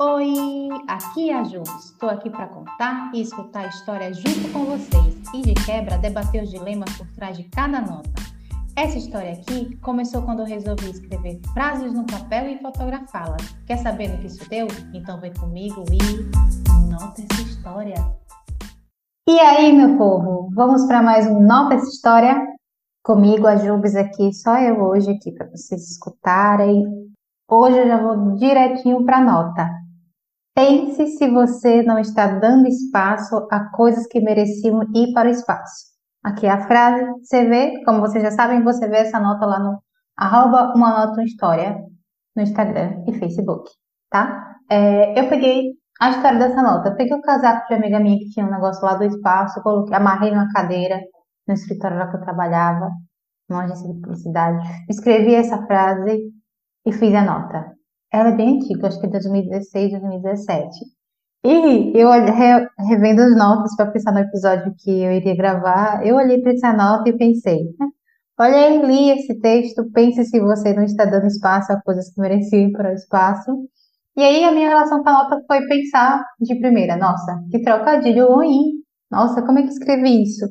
Oi, aqui é a Ju. Estou aqui para contar e escutar a história junto com vocês e de quebra debater os dilemas por trás de cada nota. Essa história aqui começou quando eu resolvi escrever frases no papel e fotografá-las. Quer saber no que isso deu? Então vem comigo e nota essa história. E aí, meu povo, vamos para mais um Nota essa história? Comigo, a Jubes aqui, só eu hoje aqui para vocês escutarem. Hoje eu já vou direitinho para a nota. Pense se você não está dando espaço a coisas que mereciam ir para o espaço. Aqui é a frase, você vê, como vocês já sabem, você vê essa nota lá no arroba uma nota história no Instagram e Facebook, tá? É, eu peguei a história dessa nota. Eu peguei o casaco de amiga minha que tinha um negócio lá do espaço, coloquei, amarrei numa cadeira no escritório lá que eu trabalhava, numa agência de publicidade. Escrevi essa frase e fiz a nota. Ela é bem antiga, acho que é 2016, 2017. E eu re, revendo as notas para pensar no episódio que eu iria gravar, eu olhei para essa nota e pensei: olhei, li esse texto, pense se você não está dando espaço a coisas que mereciam para o espaço. E aí a minha relação com a nota foi pensar de primeira: nossa, que trocadilho ruim. Nossa, como é que escrevi isso?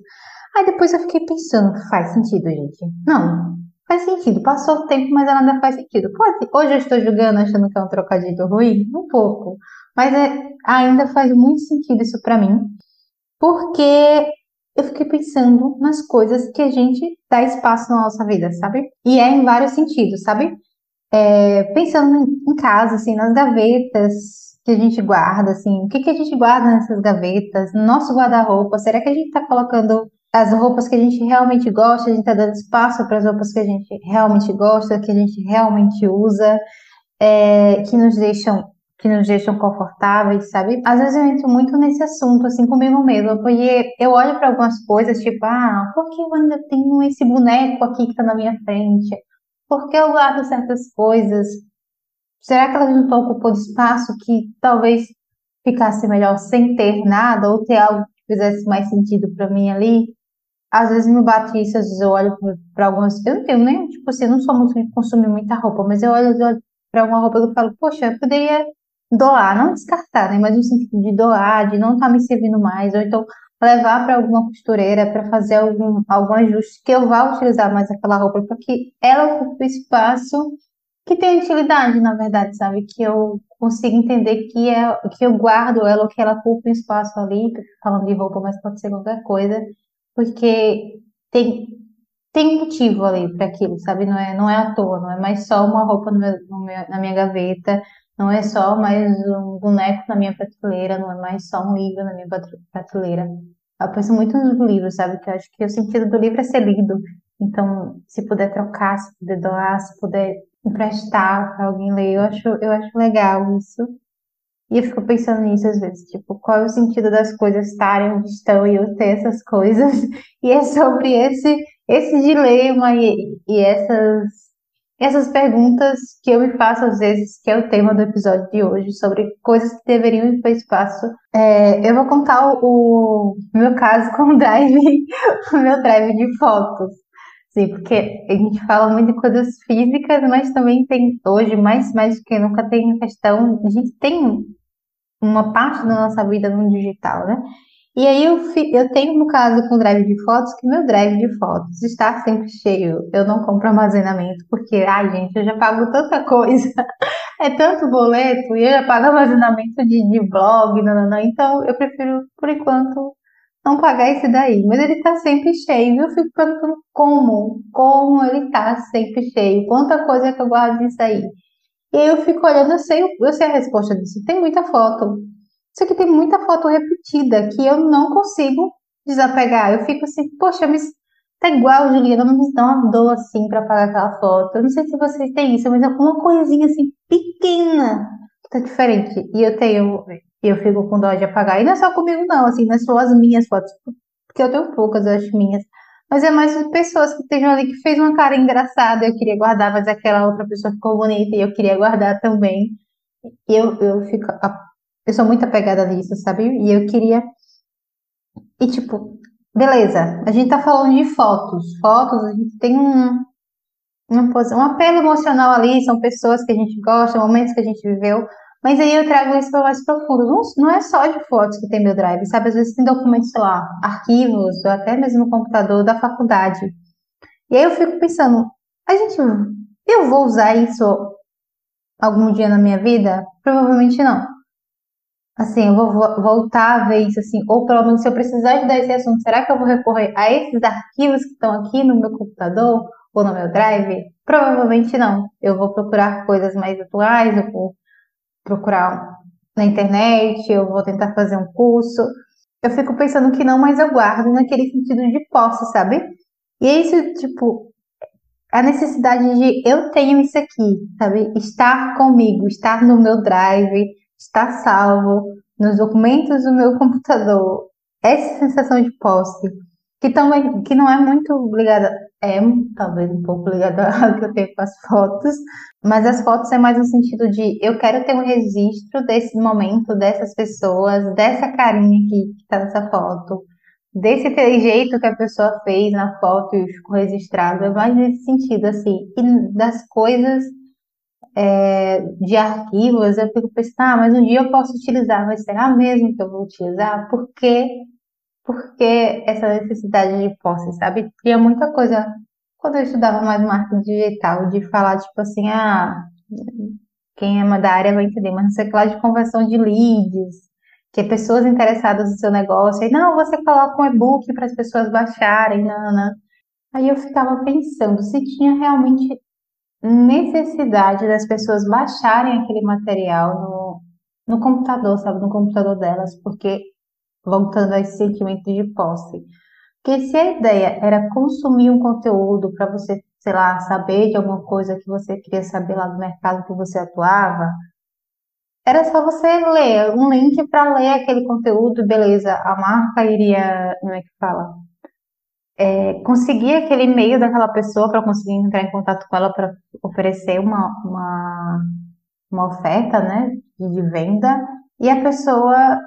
Aí depois eu fiquei pensando: faz sentido, gente? Não, Faz sentido. Passou o tempo, mas ela ainda faz sentido. Pode, hoje eu estou julgando achando que é um trocadilho ruim? Um pouco. Mas é, ainda faz muito sentido isso para mim. Porque eu fiquei pensando nas coisas que a gente dá espaço na nossa vida, sabe? E é em vários sentidos, sabe? É, pensando em casa, assim, nas gavetas que a gente guarda, assim, o que, que a gente guarda nessas gavetas, no nosso guarda-roupa, será que a gente está colocando as roupas que a gente realmente gosta, a gente está dando espaço para as roupas que a gente realmente gosta, que a gente realmente usa, é, que nos deixam que nos deixam confortáveis, sabe? Às vezes eu entro muito nesse assunto, assim, comigo mesmo, porque eu olho para algumas coisas, tipo, ah, por que eu ainda tenho esse boneco aqui que está na minha frente? Por que eu guardo certas coisas? Será que elas não estão ocupando espaço que talvez ficasse melhor sem ter nada, ou ter algo que fizesse mais sentido para mim ali? Às vezes me bate isso, às vezes eu olho para algumas. Eu não tenho nem, tipo assim, eu não sou muito de consumir muita roupa, mas eu olho, olho para uma roupa e eu falo, poxa, eu poderia doar, não descartar, né? Mas no sentido de doar, de não estar tá me servindo mais, ou então levar para alguma costureira para fazer algum, algum ajuste que eu vá utilizar mais aquela roupa, porque ela ocupa espaço que tem utilidade, na verdade, sabe? Que eu consigo entender que, é, que eu guardo ela, ou que ela ocupa espaço ali, falando de roupa, mas pode ser qualquer coisa porque tem, tem motivo ali para aquilo, sabe? Não é, não é à toa, não é mais só uma roupa no meu, no meu, na minha gaveta, não é só mais um boneco na minha prateleira, não é mais só um livro na minha prateleira. Eu penso muito nos livros, sabe? Que eu acho que o sentido do livro é ser lido. Então, se puder trocar, se puder doar, se puder emprestar para alguém ler, eu acho, eu acho legal isso. E eu fico pensando nisso às vezes, tipo, qual é o sentido das coisas estarem onde estão e eu ter essas coisas? E é sobre esse, esse dilema e, e essas, essas perguntas que eu me faço às vezes, que é o tema do episódio de hoje, sobre coisas que deveriam ir para o espaço. É, eu vou contar o, o meu caso com o drive, o meu drive de fotos. Sim, porque a gente fala muito de coisas físicas, mas também tem hoje, mais, mais do que nunca, tem questão, a gente tem uma parte da nossa vida no digital, né? E aí eu, eu tenho, no caso, com o drive de fotos, que meu drive de fotos está sempre cheio. Eu não compro armazenamento, porque, ai, gente, eu já pago tanta coisa, é tanto boleto, e eu já pago armazenamento de, de blog, não, não, não. Então, eu prefiro, por enquanto, não pagar esse daí. Mas ele está sempre cheio. E eu fico perguntando como, como ele está sempre cheio, quanta coisa que eu guardo nisso aí. E eu fico olhando, eu sei, eu sei a resposta disso. Tem muita foto. Isso aqui tem muita foto repetida que eu não consigo desapegar. Eu fico assim, poxa, mas tá igual, Juliana, não me dá uma dor assim pra apagar aquela foto. Eu não sei se vocês têm isso, mas é uma coisinha assim pequena que tá diferente. E eu tenho, eu fico com dó de apagar. E não é só comigo, não, assim, não é só as minhas fotos, porque eu tenho poucas, eu acho minhas. Mas é mais pessoas que estejam ali que fez uma cara engraçada, eu queria guardar, mas aquela outra pessoa ficou bonita e eu queria guardar também. E eu, eu fico. Eu sou muito apegada nisso, sabe? E eu queria. E tipo, beleza, a gente tá falando de fotos. Fotos, a gente tem um, um, um apelo emocional ali, são pessoas que a gente gosta, momentos que a gente viveu. Mas aí eu trago isso para mais profundo. Não, não é só de fotos que tem meu drive, sabe? Às vezes tem documentos, sei lá, arquivos, ou até mesmo no computador da faculdade. E aí eu fico pensando, a gente, eu vou usar isso algum dia na minha vida? Provavelmente não. Assim, eu vou voltar a ver isso assim, ou pelo menos se eu precisar estudar esse assunto, será que eu vou recorrer a esses arquivos que estão aqui no meu computador ou no meu drive? Provavelmente não. Eu vou procurar coisas mais atuais, eu vou procurar na internet, eu vou tentar fazer um curso. Eu fico pensando que não, mas eu guardo naquele sentido de posse, sabe? E é isso, tipo, a necessidade de eu tenho isso aqui, sabe? Estar comigo, estar no meu drive, estar salvo nos documentos do meu computador. Essa sensação de posse, que também que não é muito ligada, é talvez um pouco ligada ao que eu tenho com as fotos, mas as fotos é mais no sentido de eu quero ter um registro desse momento, dessas pessoas, dessa carinha que está nessa foto desse jeito que a pessoa fez na foto e ficou registrado, é mais nesse sentido, assim, e das coisas é, de arquivos, eu fico pensando, ah, mas um dia eu posso utilizar, mas será mesmo que eu vou utilizar? Por quê? Porque essa necessidade de posse, sabe? Tinha muita coisa, quando eu estudava mais marketing digital, de falar, tipo assim, ah, quem é da área vai entender, mas não sei o que lá de conversão de leads, que é pessoas interessadas no seu negócio, aí, não, você coloca um e-book para as pessoas baixarem, não, Aí eu ficava pensando se tinha realmente necessidade das pessoas baixarem aquele material no, no computador, sabe, no computador delas, porque, voltando a esse sentimento de posse, porque se a ideia era consumir um conteúdo para você, sei lá, saber de alguma coisa que você queria saber lá do mercado que você atuava, era só você ler um link para ler aquele conteúdo, beleza. A marca iria, como é que fala? É, conseguir aquele e-mail daquela pessoa para conseguir entrar em contato com ela para oferecer uma, uma, uma oferta né, de venda e a pessoa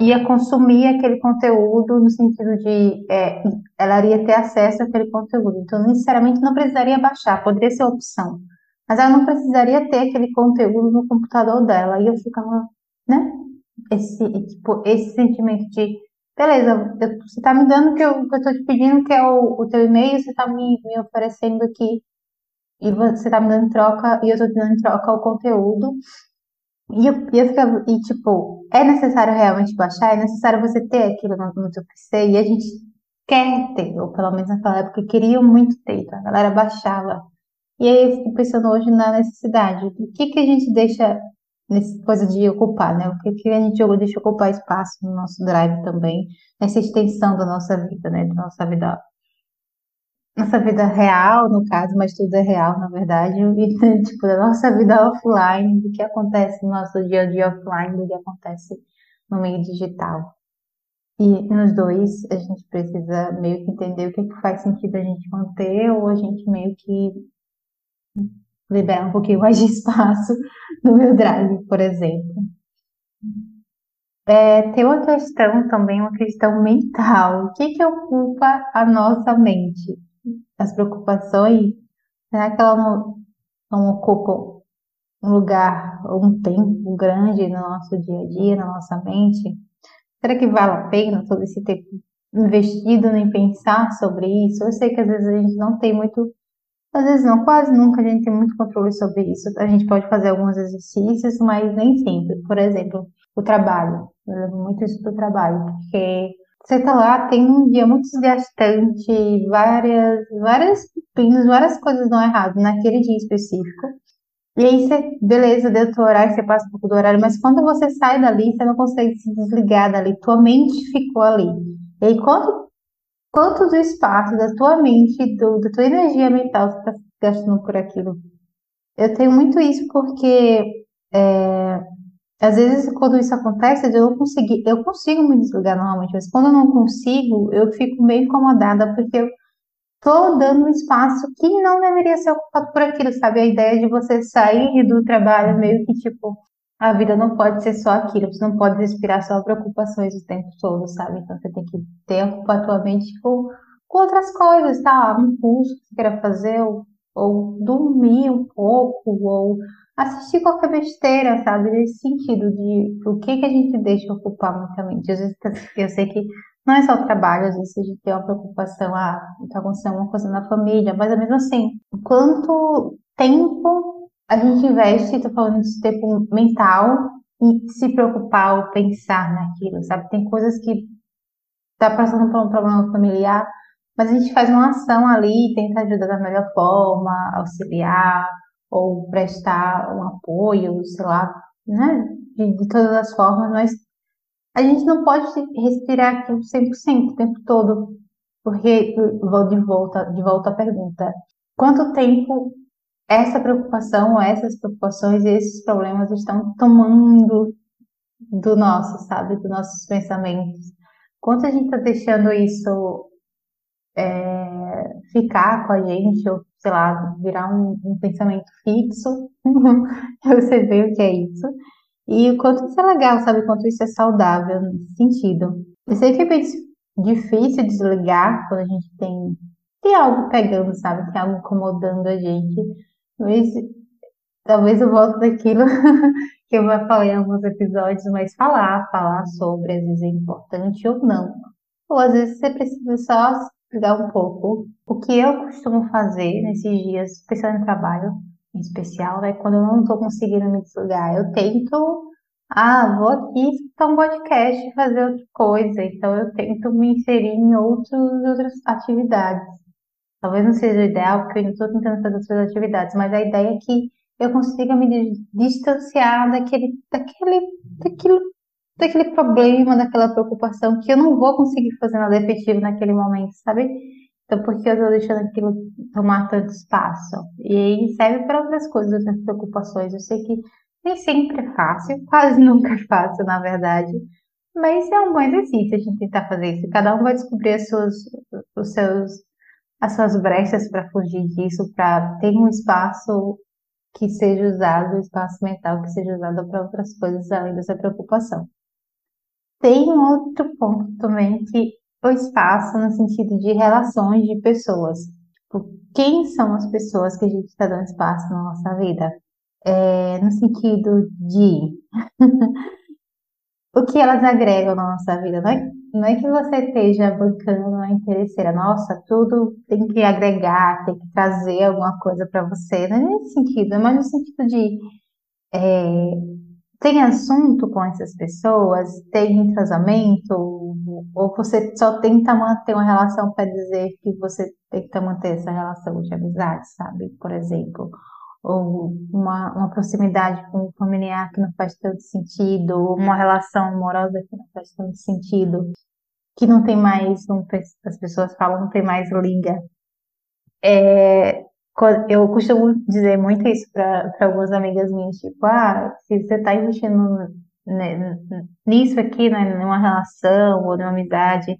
ia consumir aquele conteúdo no sentido de é, ela iria ter acesso àquele conteúdo. Então, necessariamente não precisaria baixar, poderia ser opção. Mas ela não precisaria ter aquele conteúdo no computador dela. E eu ficava, né? Esse, tipo, esse sentimento de, beleza, eu, você tá me dando o que eu, que eu tô te pedindo, que é o, o teu e-mail, você tá me, me oferecendo aqui, e você tá me dando troca, e eu tô te dando troca o conteúdo. E eu, eu ficava, e tipo, é necessário realmente baixar? É necessário você ter aquilo no, no seu PC? E a gente quer ter, ou pelo menos naquela época queriam muito ter, tá? A galera baixava e aí eu fico pensando hoje na necessidade. O que que a gente deixa nessa coisa de ocupar, né? O que que a gente deixa ocupar espaço no nosso drive também, nessa extensão da nossa vida, né? Da nossa vida, nossa vida real, no caso, mas tudo é real, na verdade, e, tipo, da nossa vida offline, do que acontece no nosso dia a dia offline, do que acontece no meio digital. E nos dois, a gente precisa meio que entender o que, que faz sentido a gente manter, ou a gente meio que libera um pouquinho mais de espaço no meu drive, por exemplo. É, tem uma questão também, uma questão mental. O que, que ocupa a nossa mente? As preocupações, será que elas não, não ocupam um lugar, um tempo grande no nosso dia a dia, na nossa mente? Será que vale a pena todo esse tempo investido em pensar sobre isso? Eu sei que às vezes a gente não tem muito às vezes não, quase nunca a gente tem muito controle sobre isso. A gente pode fazer alguns exercícios, mas nem sempre. Por exemplo, o trabalho. Eu levo muito isso do trabalho, porque você tá lá, tem um dia muito desgastante, várias, várias várias coisas dão errado naquele dia específico. E aí você, beleza, deu teu horário, você passa um pouco do horário, mas quando você sai dali, você não consegue se desligar dali, tua mente ficou ali. E aí quando quanto do espaço da tua mente, do, da tua energia mental você está gastando por aquilo. Eu tenho muito isso porque é, às vezes quando isso acontece, eu consegui, eu consigo me desligar normalmente, mas quando eu não consigo, eu fico meio incomodada porque eu tô dando um espaço que não deveria ser ocupado por aquilo, sabe? A ideia de você sair do trabalho meio que tipo, a vida não pode ser só aquilo, você não pode respirar só preocupações o tempo todo, sabe? Então você tem que ter ocupar a tua mente com, com outras coisas, tá? Um curso que você queira fazer, ou, ou dormir um pouco, ou assistir qualquer besteira, sabe? Nesse sentido de o que que a gente deixa ocupar muita mente. Às vezes eu sei que não é só o trabalho, às vezes a gente tem uma preocupação, ah, tá acontecendo uma coisa na família, mas é mesmo assim, quanto tempo a gente investe, tô falando de tempo mental, em se preocupar ou pensar naquilo, sabe? Tem coisas que tá passando por um problema familiar, mas a gente faz uma ação ali, tenta ajudar da melhor forma, auxiliar, ou prestar um apoio, sei lá, né? De, de todas as formas, mas a gente não pode respirar aquilo 100% o tempo todo, porque vou de volta, de volta à pergunta. Quanto tempo essa preocupação, essas preocupações e esses problemas estão tomando do nosso, sabe, dos nossos pensamentos? Quanto a gente está deixando isso é, ficar com a gente, ou sei lá, virar um, um pensamento fixo, você vê o que é isso, e o quanto isso é legal, sabe? O quanto isso é saudável nesse sentido. Eu sei que é bem difícil desligar quando a gente tem, tem algo pegando, sabe? Tem algo incomodando a gente. Mas talvez eu volte daquilo que eu já falei em alguns episódios, mas falar, falar sobre, às vezes é importante ou não. Ou às vezes você precisa só desligar um pouco. O que eu costumo fazer nesses dias, especialmente no trabalho, em especial, né? Quando eu não estou conseguindo me desligar, eu tento, ah, vou aqui escutar um podcast, fazer outra coisa. Então eu tento me inserir em outros, outras atividades. Talvez não seja o ideal, porque eu ainda estou tentando fazer outras atividades, mas a ideia é que eu consiga me distanciar daquele, daquele, daquilo, daquele problema, daquela preocupação que eu não vou conseguir fazer nada efetivo naquele momento, sabe? Então, por que eu estou deixando aquilo tomar tanto espaço? E aí serve para outras coisas, outras preocupações. Eu sei que nem sempre é fácil, quase nunca é fácil, na verdade. Mas é um bom exercício a gente tentar fazer isso. Cada um vai descobrir as suas, os seus, as suas brechas para fugir disso, para ter um espaço que seja usado, um espaço mental que seja usado para outras coisas além dessa preocupação. Tem um outro ponto também que o espaço no sentido de relações de pessoas. Tipo, quem são as pessoas que a gente está dando espaço na nossa vida? É, no sentido de o que elas agregam na nossa vida. Não é, não é que você esteja bancando uma interesseira, nossa, tudo tem que agregar, tem que trazer alguma coisa para você. Não é nesse sentido, mas no sentido de é, tem assunto com essas pessoas, tem entrosamento, ou você só tenta manter uma relação para dizer que você tenta manter essa relação de amizade, sabe? Por exemplo, ou uma, uma proximidade com o familiar que não faz tanto sentido, ou uma relação amorosa que não faz tanto sentido, que não tem mais, não, as pessoas falam, não tem mais liga. É, eu costumo dizer muito isso para algumas amigas minhas, tipo, ah, se você está investindo nisso aqui, né, numa relação ou numa amizade,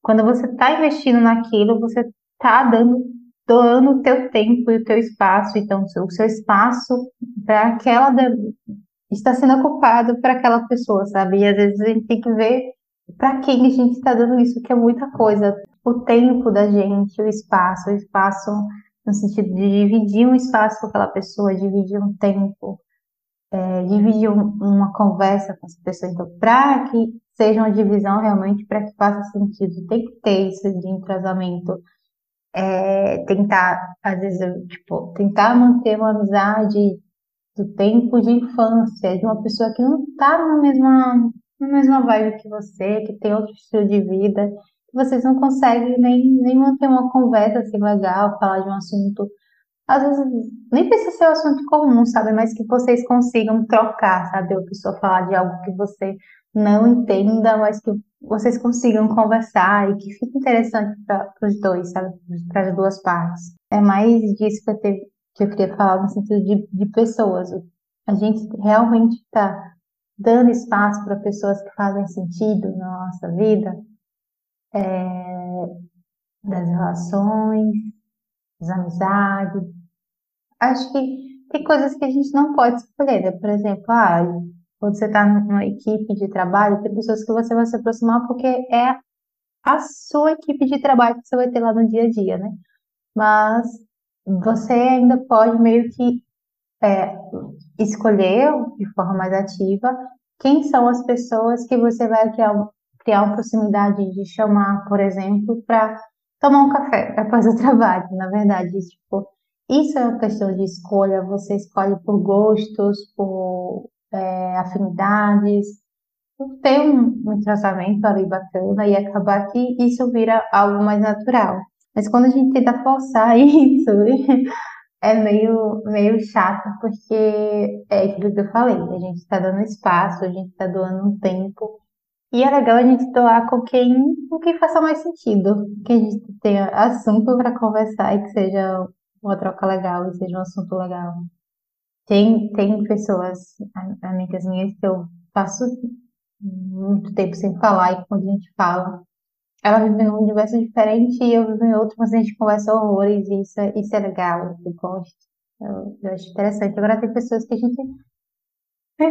quando você está investindo naquilo, você está dando, doando o teu tempo e o teu espaço, então o seu espaço para aquela está sendo ocupado para aquela pessoa, sabe? E às vezes a gente tem que ver para quem a gente está dando isso, que é muita coisa. O tempo da gente, o espaço, o espaço no sentido de dividir um espaço com aquela pessoa, dividir um tempo, é, dividir um, uma conversa com essa pessoa. Então, para que seja uma divisão realmente, para que faça sentido, tem que ter isso de entrosamento. É, tentar, às vezes, tipo, tentar manter uma amizade do tempo de infância, de uma pessoa que não está na mesma, na mesma vibe que você, que tem outro estilo de vida, vocês não conseguem nem, nem manter uma conversa assim legal, falar de um assunto. Às vezes nem precisa ser um assunto comum, sabe? Mas que vocês consigam trocar, sabe? A pessoa falar de algo que você não entenda, mas que vocês consigam conversar e que fique interessante para os dois, sabe? Para as duas partes. É mais disso que eu, que eu queria falar no sentido de, de pessoas. A gente realmente está dando espaço para pessoas que fazem sentido na nossa vida é, das relações, das amizades. Acho que tem coisas que a gente não pode escolher, né? Por exemplo, ah, quando você está numa equipe de trabalho, tem pessoas que você vai se aproximar porque é a sua equipe de trabalho que você vai ter lá no dia a dia, né? Mas você ainda pode meio que é, escolher de forma mais ativa quem são as pessoas que você vai criar, criar uma proximidade de chamar, por exemplo, para tomar um café após o trabalho. Na verdade, tipo, isso é uma questão de escolha. Você escolhe por gostos, por é, afinidades, ter um, um tratamento ali bacana e acabar que isso vira algo mais natural. Mas quando a gente tenta forçar isso, é meio, meio chato, porque é aquilo que eu falei, a gente está dando espaço, a gente está doando um tempo, e é legal a gente doar com quem, com quem faça mais sentido, que a gente tenha assunto para conversar e que seja uma troca legal e seja um assunto legal. Tem, tem pessoas, amigas minhas, que eu passo muito tempo sem falar, e quando a gente fala, ela vive num universo diferente e eu vivo em outro, mas a gente conversa horrores e isso é, isso é legal, eu gosto. Eu, eu acho interessante. Agora tem pessoas que a gente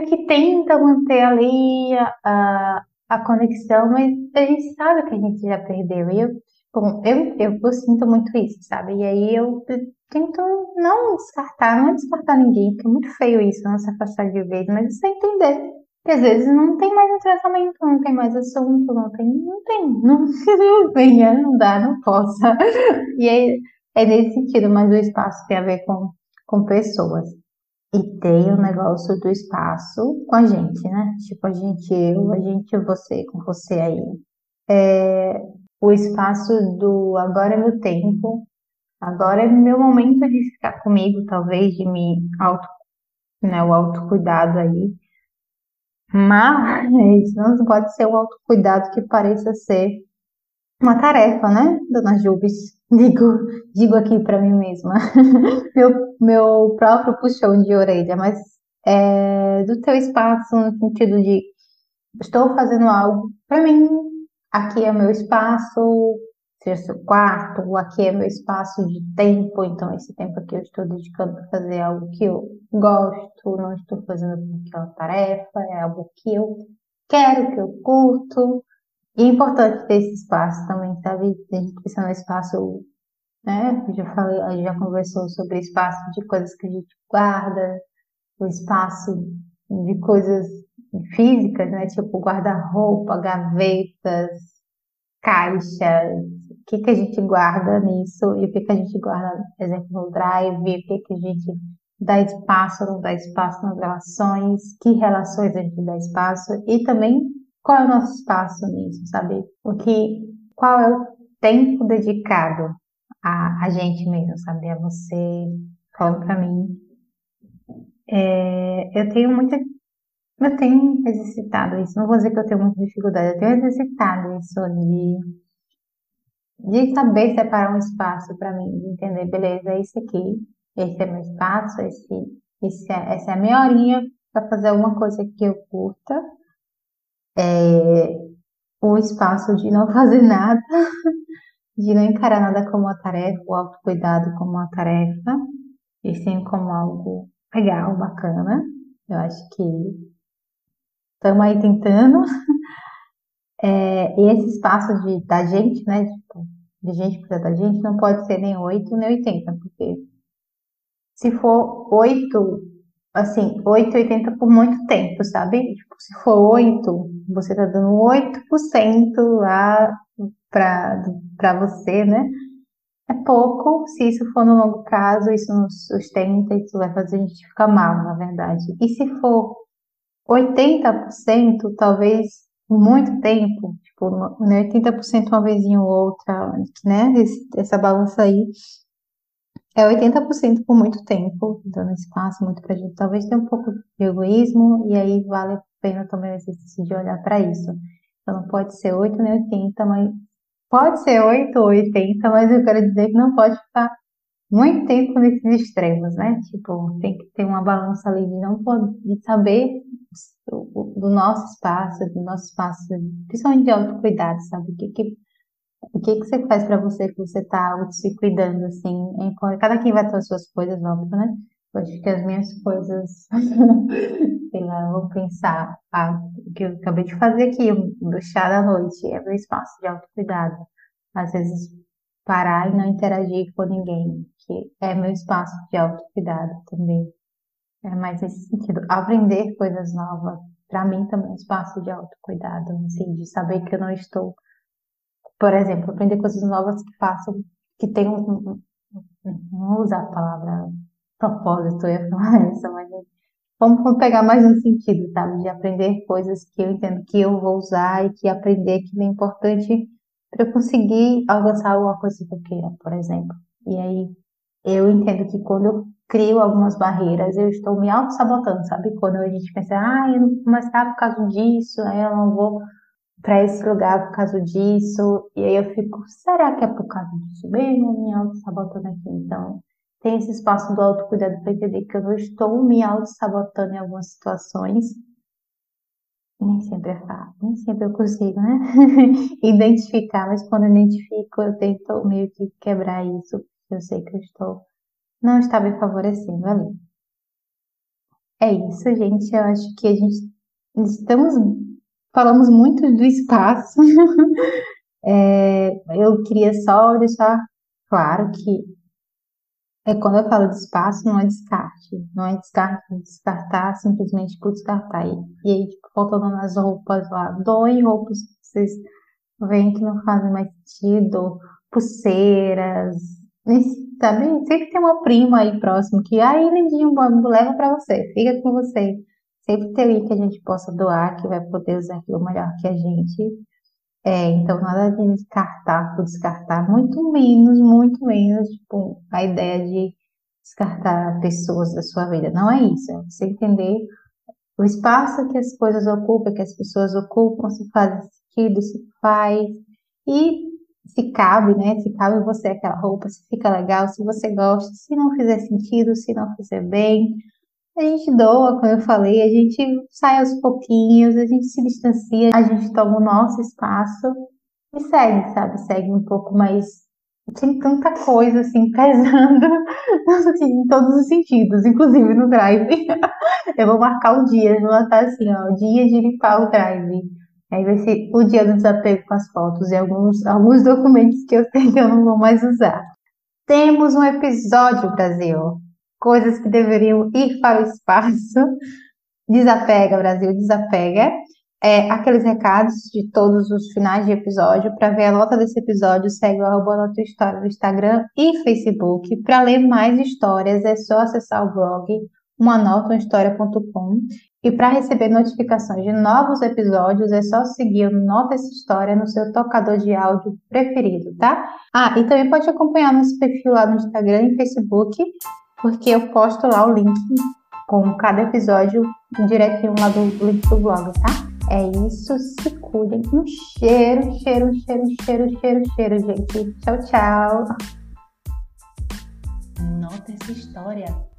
que tenta manter ali a conexão, mas a gente sabe que a gente já perdeu. E eu, bom, eu, eu, eu sinto muito isso, sabe? E aí eu tento não descartar, não é descartar ninguém, porque é muito feio isso, não se afastar de vez, mas você entender que às vezes não tem mais um tratamento, não tem mais assunto, não tem, não tem, não, não venha, não dá, não possa. E é, é nesse sentido, mas o espaço tem a ver com, com pessoas. E tem o negócio do espaço com a gente, né? Tipo, a gente, eu, a gente, você, com você aí. É, o espaço do agora é meu tempo, agora é meu momento de ficar comigo, talvez, de me auto, né, o autocuidado aí mas não pode ser um autocuidado que pareça ser uma tarefa, né, dona Jubes? Digo, digo aqui para mim mesma, meu, meu próprio puxão de orelha, mas é, do teu espaço no sentido de estou fazendo algo para mim, aqui é meu espaço, ser seu quarto, aqui é meu espaço de tempo, então esse tempo aqui eu estou dedicando para fazer algo que eu gosto, não estou fazendo porque é uma tarefa, é algo que eu quero, que eu curto. E é importante ter esse espaço também, sabe? A gente precisa no espaço, né? Já falei, a gente já conversou sobre espaço de coisas que a gente guarda, o espaço de coisas físicas, né? Tipo guarda-roupa, gavetas, caixas, o que, que a gente guarda nisso e o que, que a gente guarda, por exemplo, no Drive, o que, que a gente dá espaço ou não dá espaço nas relações, que relações a gente dá espaço e também qual é o nosso espaço nisso, sabe? O que, qual é o tempo dedicado a, a gente mesmo, sabe? A você, falando para mim. É, eu tenho muita eu tenho exercitado isso, não vou dizer que eu tenho muita dificuldade, eu tenho exercitado isso de de saber separar um espaço para mim, de entender, beleza, é isso aqui, esse é meu espaço, esse, esse é, essa é a minha horinha para fazer alguma coisa que eu curta, é, o espaço de não fazer nada, de não encarar nada como uma tarefa, o autocuidado como uma tarefa, e sim como algo legal, bacana. Eu acho que estamos aí tentando. É, e esse espaço de, da gente, né, tipo, de gente precisa da gente, não pode ser nem 8 nem 80, porque se for 8, assim, 8, 80 por muito tempo, sabe? Tipo, se for 8, você tá dando 8% lá para você, né? É pouco, se isso for no longo prazo, isso nos sustenta, isso vai fazer a gente ficar mal, na verdade. E se for 80%, talvez muito tempo, tipo, né, 80% uma vezinha ou outra, né, esse, essa balança aí, é 80% por muito tempo, dando espaço muito pra gente, talvez tenha um pouco de egoísmo, e aí vale a pena também o exercício de olhar para isso. Então não pode ser 8 nem 80, mas pode ser 8 ou 80, mas eu quero dizer que não pode ficar muito tempo nesses extremos, né? Tipo, tem que ter uma balança ali de não poder, de saber do nosso espaço, do nosso espaço, principalmente de autocuidado, sabe? O que que, o que, que você faz para você que você tá se cuidando, assim? Cada quem vai ter as suas coisas, óbvio, né? Eu acho que as minhas coisas, sei lá, vou pensar, ah, o que eu acabei de fazer aqui, do chá da noite, é meu espaço de autocuidado. Às vezes, parar e não interagir com ninguém, que é meu espaço de autocuidado também. É mais nesse sentido. Aprender coisas novas, para mim também é um espaço de autocuidado, assim, de saber que eu não estou, por exemplo, aprender coisas novas que façam, que tenham, um, não vou usar a palavra propósito, eu ia falar isso, mas vamos pegar mais um sentido, sabe? De aprender coisas que eu entendo que eu vou usar e que aprender que é importante para eu conseguir alcançar alguma coisa que eu queira, por exemplo. E aí eu entendo que quando eu crio algumas barreiras, eu estou me auto-sabotando, sabe? Quando a gente pensa, ah, eu não vou começar por causa disso, aí eu não vou para esse lugar por causa disso, e aí eu fico, será que é por causa disso mesmo? Me auto-sabotando aqui. Então, tem esse espaço do autocuidado para entender que eu não estou me auto-sabotando em algumas situações. Nem sempre é fácil, nem sempre eu consigo, né? Identificar, mas quando eu identifico, eu tento meio que quebrar isso. Eu sei que eu estou, não está me favorecendo ali. É isso, gente. Eu acho que a gente estamos, falamos muito do espaço. é, eu queria só deixar claro que é, quando eu falo de espaço, não é descarte. Não é descarte, descartar simplesmente por descartar. E, e aí, tipo, faltando nas roupas lá, doem roupas que vocês veem que não fazem mais sentido, pulseiras, sabe? Sempre tem uma prima aí próximo que, aí, lindinho, leva para você, fica com você. Sempre tem aí que a gente possa doar, que vai poder usar aquilo melhor que a gente. É, então nada de descartar por descartar, muito menos, muito menos, tipo, a ideia de descartar pessoas da sua vida. Não é isso, é você entender o espaço que as coisas ocupam, que as pessoas ocupam, se faz sentido, se faz, e se cabe, né? Se cabe você aquela roupa, se fica legal, se você gosta, se não fizer sentido, se não fizer bem, a gente doa, como eu falei, a gente sai aos pouquinhos, a gente se distancia, a gente toma o nosso espaço e segue, sabe? Segue um pouco mais sem tanta coisa assim pesando em todos os sentidos, inclusive no drive. Eu vou marcar o dia, vou botar assim, ó, o dia de limpar o drive. Aí vai ser o dia do desapego com as fotos e alguns, alguns documentos que eu sei que eu não vou mais usar. Temos um episódio, Brasil coisas que deveriam ir para o espaço. Desapega, Brasil, desapega. É, aqueles recados de todos os finais de episódio. Para ver a nota desse episódio, segue o arroba nota história no Instagram e Facebook. Para ler mais histórias, é só acessar o blog umanotahistoria.com. E para receber notificações de novos episódios, é só seguir o Nota Essa História no seu tocador de áudio preferido, tá? Ah, e também pode acompanhar nosso perfil lá no Instagram e Facebook porque eu posto lá o link com cada episódio direitinho lá do link do blog, tá? É isso, se cuidem. Um cheiro, cheiro, cheiro, cheiro, cheiro, cheiro, gente. Tchau, tchau. Nota essa história.